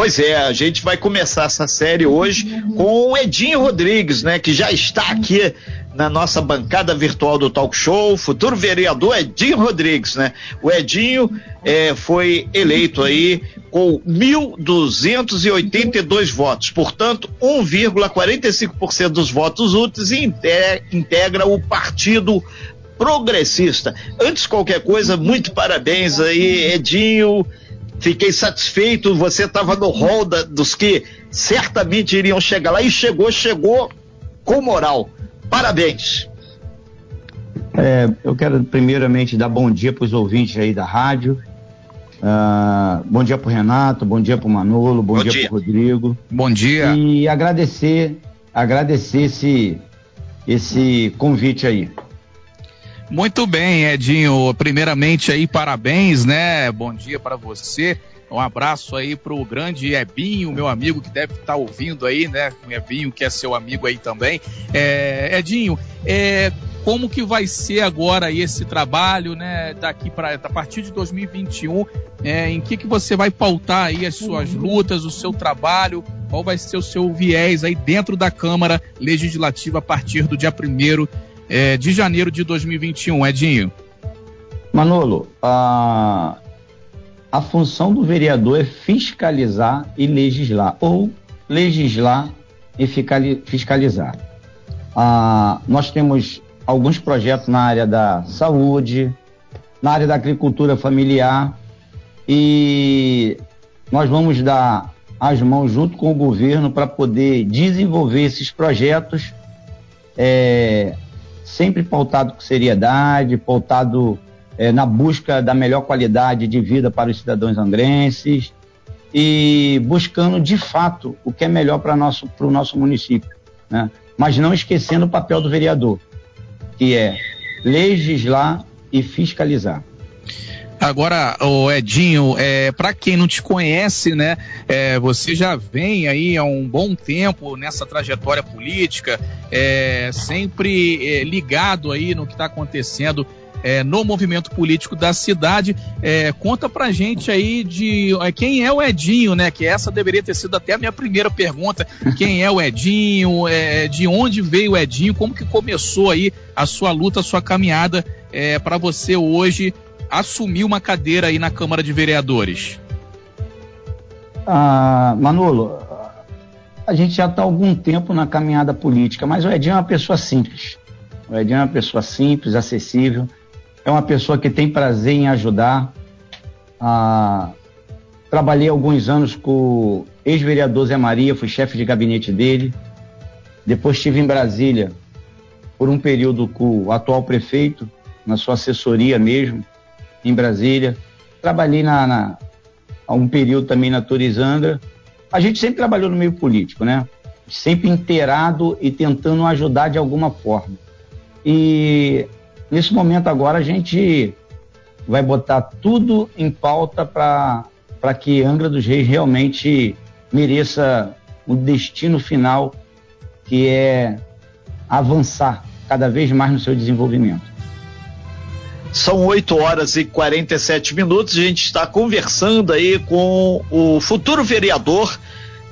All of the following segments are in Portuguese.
Pois é, a gente vai começar essa série hoje com o Edinho Rodrigues, né, que já está aqui na nossa bancada virtual do Talk Show, futuro vereador Edinho Rodrigues, né? O Edinho é, foi eleito aí com 1.282 votos, portanto, 1,45% dos votos úteis e integra o Partido Progressista. Antes de qualquer coisa, muito parabéns aí, Edinho. Fiquei satisfeito, você estava no rol da, dos que certamente iriam chegar lá e chegou, chegou com moral. Parabéns. É, eu quero primeiramente dar bom dia para os ouvintes aí da rádio. Uh, bom dia para o Renato, bom dia para o Manolo, bom, bom dia, dia. para o Rodrigo. Bom dia. E agradecer, agradecer esse, esse convite aí. Muito bem, Edinho. Primeiramente aí, parabéns, né? Bom dia para você. Um abraço aí pro grande Ebinho, meu amigo que deve estar tá ouvindo aí, né? O Ebinho que é seu amigo aí também. É, Edinho, é, como que vai ser agora esse trabalho, né? Daqui para a partir de 2021, é, em que que você vai pautar aí as suas lutas, o seu trabalho? Qual vai ser o seu viés aí dentro da Câmara Legislativa a partir do dia primeiro é, de janeiro de 2021, Edinho? Manolo, a, a função do vereador é fiscalizar e legislar, ou legislar e fiscalizar. Nós temos alguns projetos na área da saúde, na área da agricultura familiar, e nós vamos dar as mãos junto com o governo para poder desenvolver esses projetos é, sempre pautado com seriedade, pautado é, na busca da melhor qualidade de vida para os cidadãos angrenses e buscando de fato o que é melhor para nosso o nosso município, né? Mas não esquecendo o papel do vereador, que é legislar e fiscalizar. Agora, o Edinho, é, para quem não te conhece, né, é, você já vem aí há um bom tempo nessa trajetória política, é, sempre é, ligado aí no que está acontecendo é, no movimento político da cidade. É, conta pra gente aí de é, quem é o Edinho, né? Que essa deveria ter sido até a minha primeira pergunta. Quem é o Edinho? É, de onde veio o Edinho? Como que começou aí a sua luta, a sua caminhada é, para você hoje assumir uma cadeira aí na Câmara de Vereadores? Ah, Manolo, a gente já está há algum tempo na caminhada política, mas o Edinho é uma pessoa simples. O Edinho é uma pessoa simples, acessível, é uma pessoa que tem prazer em ajudar. Ah, trabalhei alguns anos com o ex-vereador Zé Maria, fui chefe de gabinete dele. Depois estive em Brasília por um período com o atual prefeito, na sua assessoria mesmo em Brasília. Trabalhei na, na há um período também na Torizandra. A gente sempre trabalhou no meio político, né? Sempre inteirado e tentando ajudar de alguma forma. E nesse momento agora a gente vai botar tudo em pauta para que Angra dos Reis realmente mereça o destino final que é avançar cada vez mais no seu desenvolvimento. São 8 horas e 47 minutos. A gente está conversando aí com o futuro vereador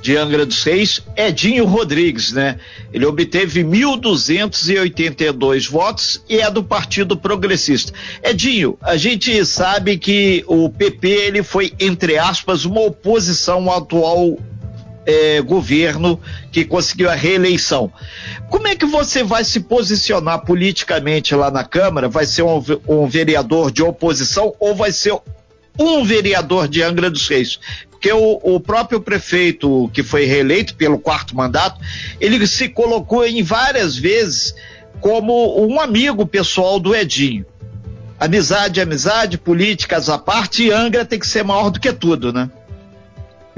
de Angra dos Reis, Edinho Rodrigues, né? Ele obteve 1.282 votos e é do Partido Progressista. Edinho, a gente sabe que o PP ele foi entre aspas uma oposição ao atual é, governo que conseguiu a reeleição. Como é que você vai se posicionar politicamente lá na Câmara? Vai ser um, um vereador de oposição ou vai ser um vereador de Angra dos Reis? Porque o, o, próprio prefeito que foi reeleito pelo quarto mandato, ele se colocou em várias vezes como um amigo pessoal do Edinho. Amizade, amizade, políticas à parte, e Angra tem que ser maior do que tudo, né?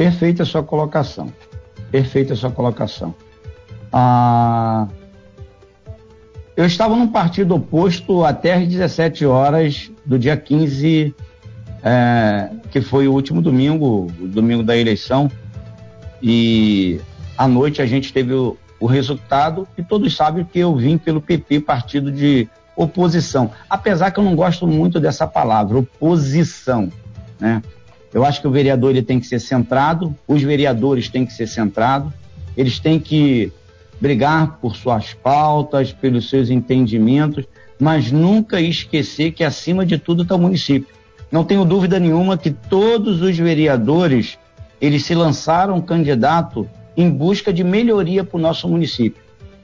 Perfeita a sua colocação. Perfeita a sua colocação. Ah, eu estava num partido oposto até às 17 horas do dia 15, é, que foi o último domingo, o domingo da eleição. E à noite a gente teve o, o resultado e todos sabem que eu vim pelo PP, partido de oposição. Apesar que eu não gosto muito dessa palavra, oposição, né? Eu acho que o vereador ele tem que ser centrado, os vereadores têm que ser centrados, eles têm que brigar por suas pautas, pelos seus entendimentos, mas nunca esquecer que acima de tudo está o município. Não tenho dúvida nenhuma que todos os vereadores eles se lançaram candidato em busca de melhoria para o nosso município.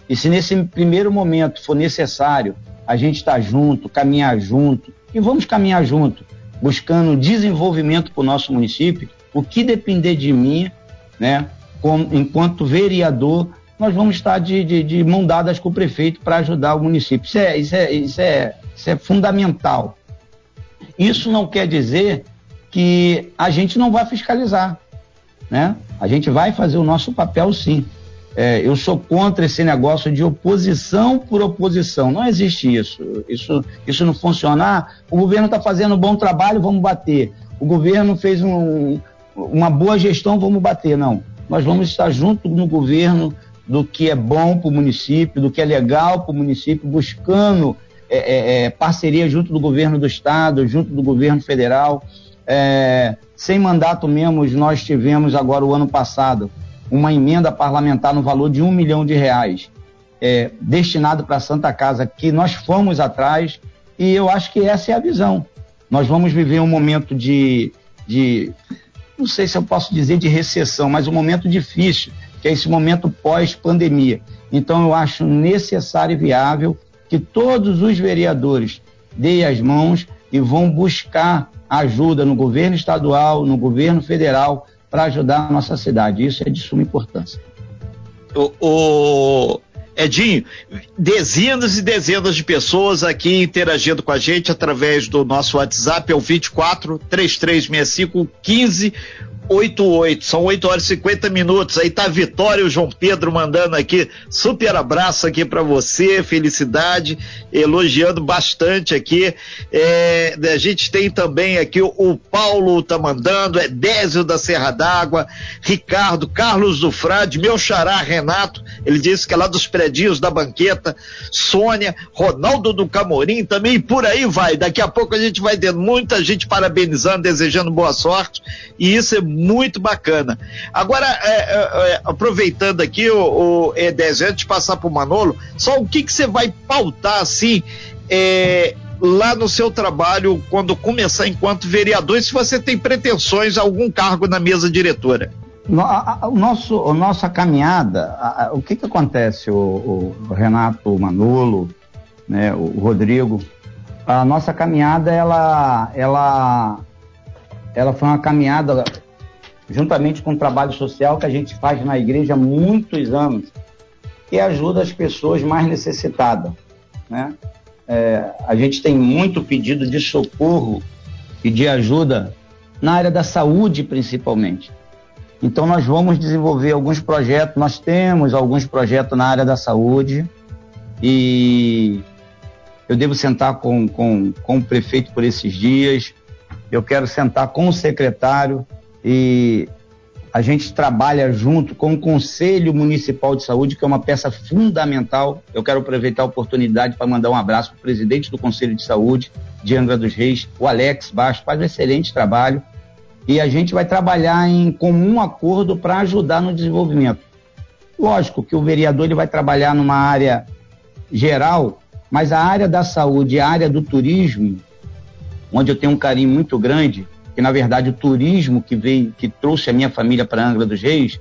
E se nesse primeiro momento for necessário a gente estar tá junto, caminhar junto, e vamos caminhar junto, buscando desenvolvimento para o nosso município, o que depender de mim, né, enquanto vereador, nós vamos estar de, de, de mão dadas com o prefeito para ajudar o município. Isso é, isso, é, isso, é, isso é fundamental. Isso não quer dizer que a gente não vai fiscalizar. Né? A gente vai fazer o nosso papel sim. É, eu sou contra esse negócio de oposição por oposição. Não existe isso. Isso, isso não funciona. Ah, o governo está fazendo um bom trabalho, vamos bater. O governo fez um, uma boa gestão, vamos bater. Não. Nós vamos estar junto no governo do que é bom para o município, do que é legal para o município, buscando é, é, é, parceria junto do governo do estado, junto do governo federal. É, sem mandato mesmo, nós tivemos agora o ano passado uma emenda parlamentar no valor de um milhão de reais é, destinado para a Santa Casa, que nós fomos atrás, e eu acho que essa é a visão. Nós vamos viver um momento de, de não sei se eu posso dizer de recessão, mas um momento difícil, que é esse momento pós-pandemia. Então eu acho necessário e viável que todos os vereadores deem as mãos e vão buscar ajuda no governo estadual, no governo federal, para ajudar a nossa cidade. Isso é de suma importância. O, o, Edinho, dezenas e dezenas de pessoas aqui interagindo com a gente através do nosso WhatsApp, é o 24 3365 15 88, são 8 horas e 50 minutos. Aí tá Vitória o João Pedro mandando aqui, super abraço aqui para você, felicidade, elogiando bastante aqui. É, a gente tem também aqui o, o Paulo tá mandando, é Désio da Serra d'Água, Ricardo, Carlos do Frade, meu xará Renato, ele disse que é lá dos predinhos da banqueta, Sônia, Ronaldo do Camorim também, e por aí vai. Daqui a pouco a gente vai ter muita gente parabenizando, desejando boa sorte, e isso é muito bacana. Agora, é, é, é, aproveitando aqui, o, o Edésio, antes de passar para o Manolo, só o que, que você vai pautar assim é, lá no seu trabalho quando começar enquanto vereador, se você tem pretensões a algum cargo na mesa diretora? No, a, a, o nosso, a nossa caminhada, a, o que, que acontece, o, o Renato, o Manolo, né, o Rodrigo, a nossa caminhada, ela, ela, ela foi uma caminhada juntamente com o trabalho social que a gente faz na igreja há muitos anos, que ajuda as pessoas mais necessitadas. Né? É, a gente tem muito pedido de socorro e de ajuda na área da saúde, principalmente. Então, nós vamos desenvolver alguns projetos, nós temos alguns projetos na área da saúde e eu devo sentar com, com, com o prefeito por esses dias, eu quero sentar com o secretário e a gente trabalha junto com o Conselho Municipal de Saúde, que é uma peça fundamental. Eu quero aproveitar a oportunidade para mandar um abraço para o presidente do Conselho de Saúde de Angra dos Reis, o Alex Bastos, faz um excelente trabalho. E a gente vai trabalhar em comum acordo para ajudar no desenvolvimento. Lógico que o vereador ele vai trabalhar numa área geral, mas a área da saúde, a área do turismo, onde eu tenho um carinho muito grande, que na verdade o turismo que veio, que trouxe a minha família para Angra dos Reis,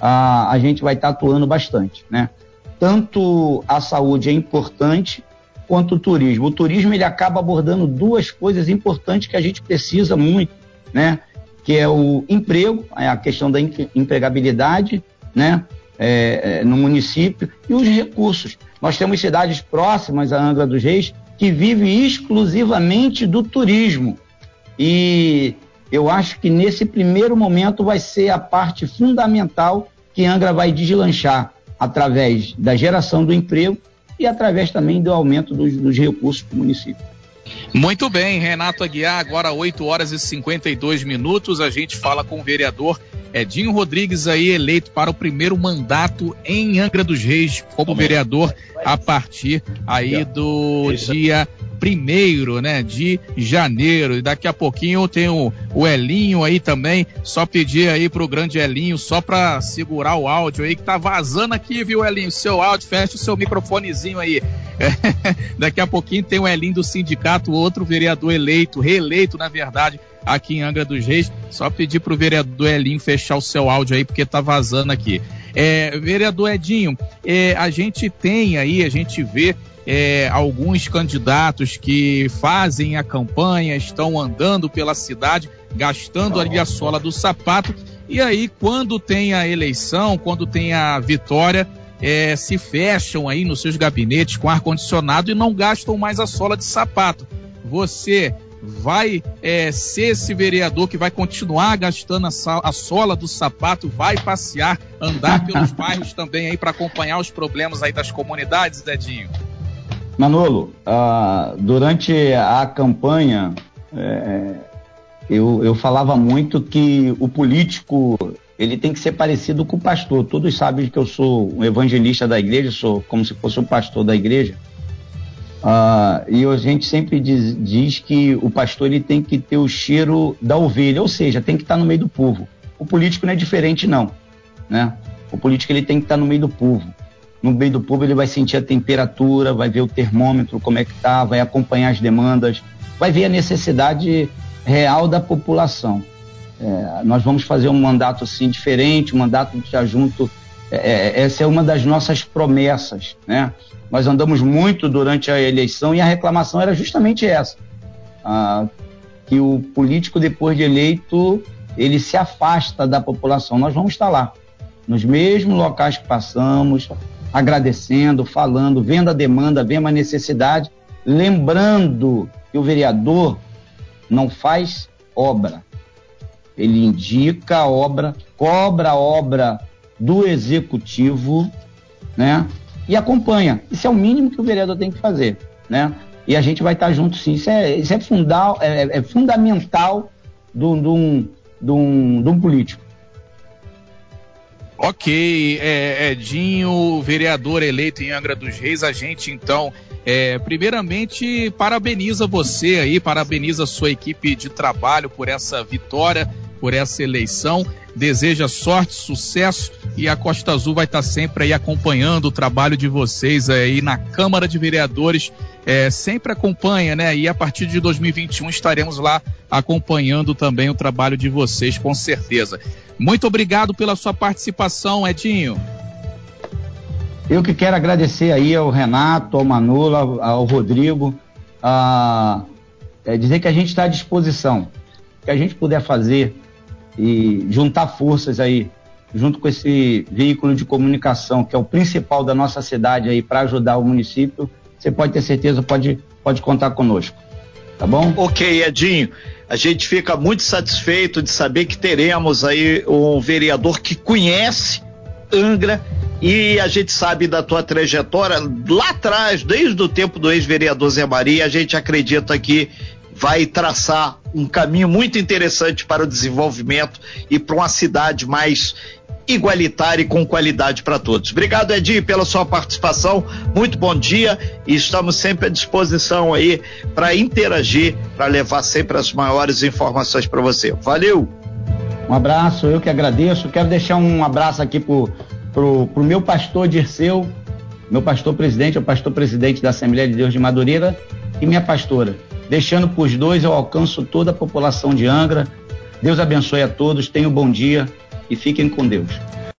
a, a gente vai estar tá atuando bastante, né? Tanto a saúde é importante quanto o turismo. O turismo ele acaba abordando duas coisas importantes que a gente precisa muito, né? Que é o emprego, é a questão da empregabilidade, né? É, é, no município e os recursos. Nós temos cidades próximas a Angra dos Reis que vivem exclusivamente do turismo. E eu acho que nesse primeiro momento vai ser a parte fundamental que Angra vai deslanchar através da geração do emprego e através também do aumento dos, dos recursos do município. Muito bem, Renato Aguiar, agora 8 horas e 52 minutos. A gente fala com o vereador Edinho Rodrigues, aí eleito para o primeiro mandato em Angra dos Reis como vereador a partir aí do dia primeiro, né, de janeiro. E daqui a pouquinho tem o, o Elinho aí também. Só pedir aí pro grande Elinho, só para segurar o áudio aí que tá vazando aqui, viu, Elinho? Seu áudio, fecha o seu microfonezinho aí. É, daqui a pouquinho tem o Elinho do sindicato, outro vereador eleito, reeleito, na verdade, aqui em Angra dos Reis. Só pedir pro vereador Elinho fechar o seu áudio aí, porque tá vazando aqui. É, vereador Edinho, é, a gente tem aí, a gente vê é, alguns candidatos que fazem a campanha, estão andando pela cidade, gastando ali a sola do sapato, e aí, quando tem a eleição, quando tem a vitória, é, se fecham aí nos seus gabinetes com ar-condicionado e não gastam mais a sola de sapato. Você vai é, ser esse vereador que vai continuar gastando a, a sola do sapato, vai passear, andar pelos bairros também aí para acompanhar os problemas aí das comunidades, Edinho? Manolo, uh, durante a campanha, é, eu, eu falava muito que o político ele tem que ser parecido com o pastor. Todos sabem que eu sou um evangelista da igreja, sou como se fosse um pastor da igreja. Uh, e a gente sempre diz, diz, que o pastor ele tem que ter o cheiro da ovelha, ou seja, tem que estar no meio do povo. O político não é diferente, não. Né? O político ele tem que estar no meio do povo no meio do povo ele vai sentir a temperatura, vai ver o termômetro, como é que tá, vai acompanhar as demandas, vai ver a necessidade real da população. É, nós vamos fazer um mandato assim diferente, um mandato de ajunto. É, é, essa é uma das nossas promessas, né? Nós andamos muito durante a eleição e a reclamação era justamente essa, ah, que o político depois de eleito ele se afasta da população. Nós vamos estar lá, nos mesmos locais que passamos, agradecendo, falando, vendo a demanda, vendo a necessidade, lembrando que o vereador não faz obra. Ele indica a obra, cobra a obra do executivo, né? E acompanha. Isso é o mínimo que o vereador tem que fazer, né? E a gente vai estar junto sim. Isso é, isso é, é, é fundamental de um político. Ok, é, Edinho, vereador eleito em Angra dos Reis, a gente então, é, primeiramente, parabeniza você aí, parabeniza a sua equipe de trabalho por essa vitória, por essa eleição, deseja sorte, sucesso e a Costa Azul vai estar sempre aí acompanhando o trabalho de vocês aí na Câmara de Vereadores, é, sempre acompanha, né? E a partir de 2021 estaremos lá acompanhando também o trabalho de vocês, com certeza. Muito obrigado pela sua participação, Edinho. Eu que quero agradecer aí ao Renato, ao Manula, ao Rodrigo, a, é dizer que a gente está à disposição. que a gente puder fazer e juntar forças aí, junto com esse veículo de comunicação, que é o principal da nossa cidade aí, para ajudar o município, você pode ter certeza, pode, pode contar conosco. Tá bom? Ok, Edinho. A gente fica muito satisfeito de saber que teremos aí um vereador que conhece Angra e a gente sabe da tua trajetória lá atrás, desde o tempo do ex-vereador Zé Maria, a gente acredita que vai traçar um caminho muito interessante para o desenvolvimento e para uma cidade mais igualitária e com qualidade para todos. Obrigado, Edinho, pela sua participação. Muito bom dia e estamos sempre à disposição aí para interagir, para levar sempre as maiores informações para você. Valeu! Um abraço, eu que agradeço. Quero deixar um abraço aqui pro, pro, pro meu pastor Dirceu, meu pastor presidente, é o pastor presidente da Assembleia de Deus de Madureira e minha pastora. Deixando para os dois, eu alcanço toda a população de Angra. Deus abençoe a todos, tenham um bom dia e fiquem com Deus.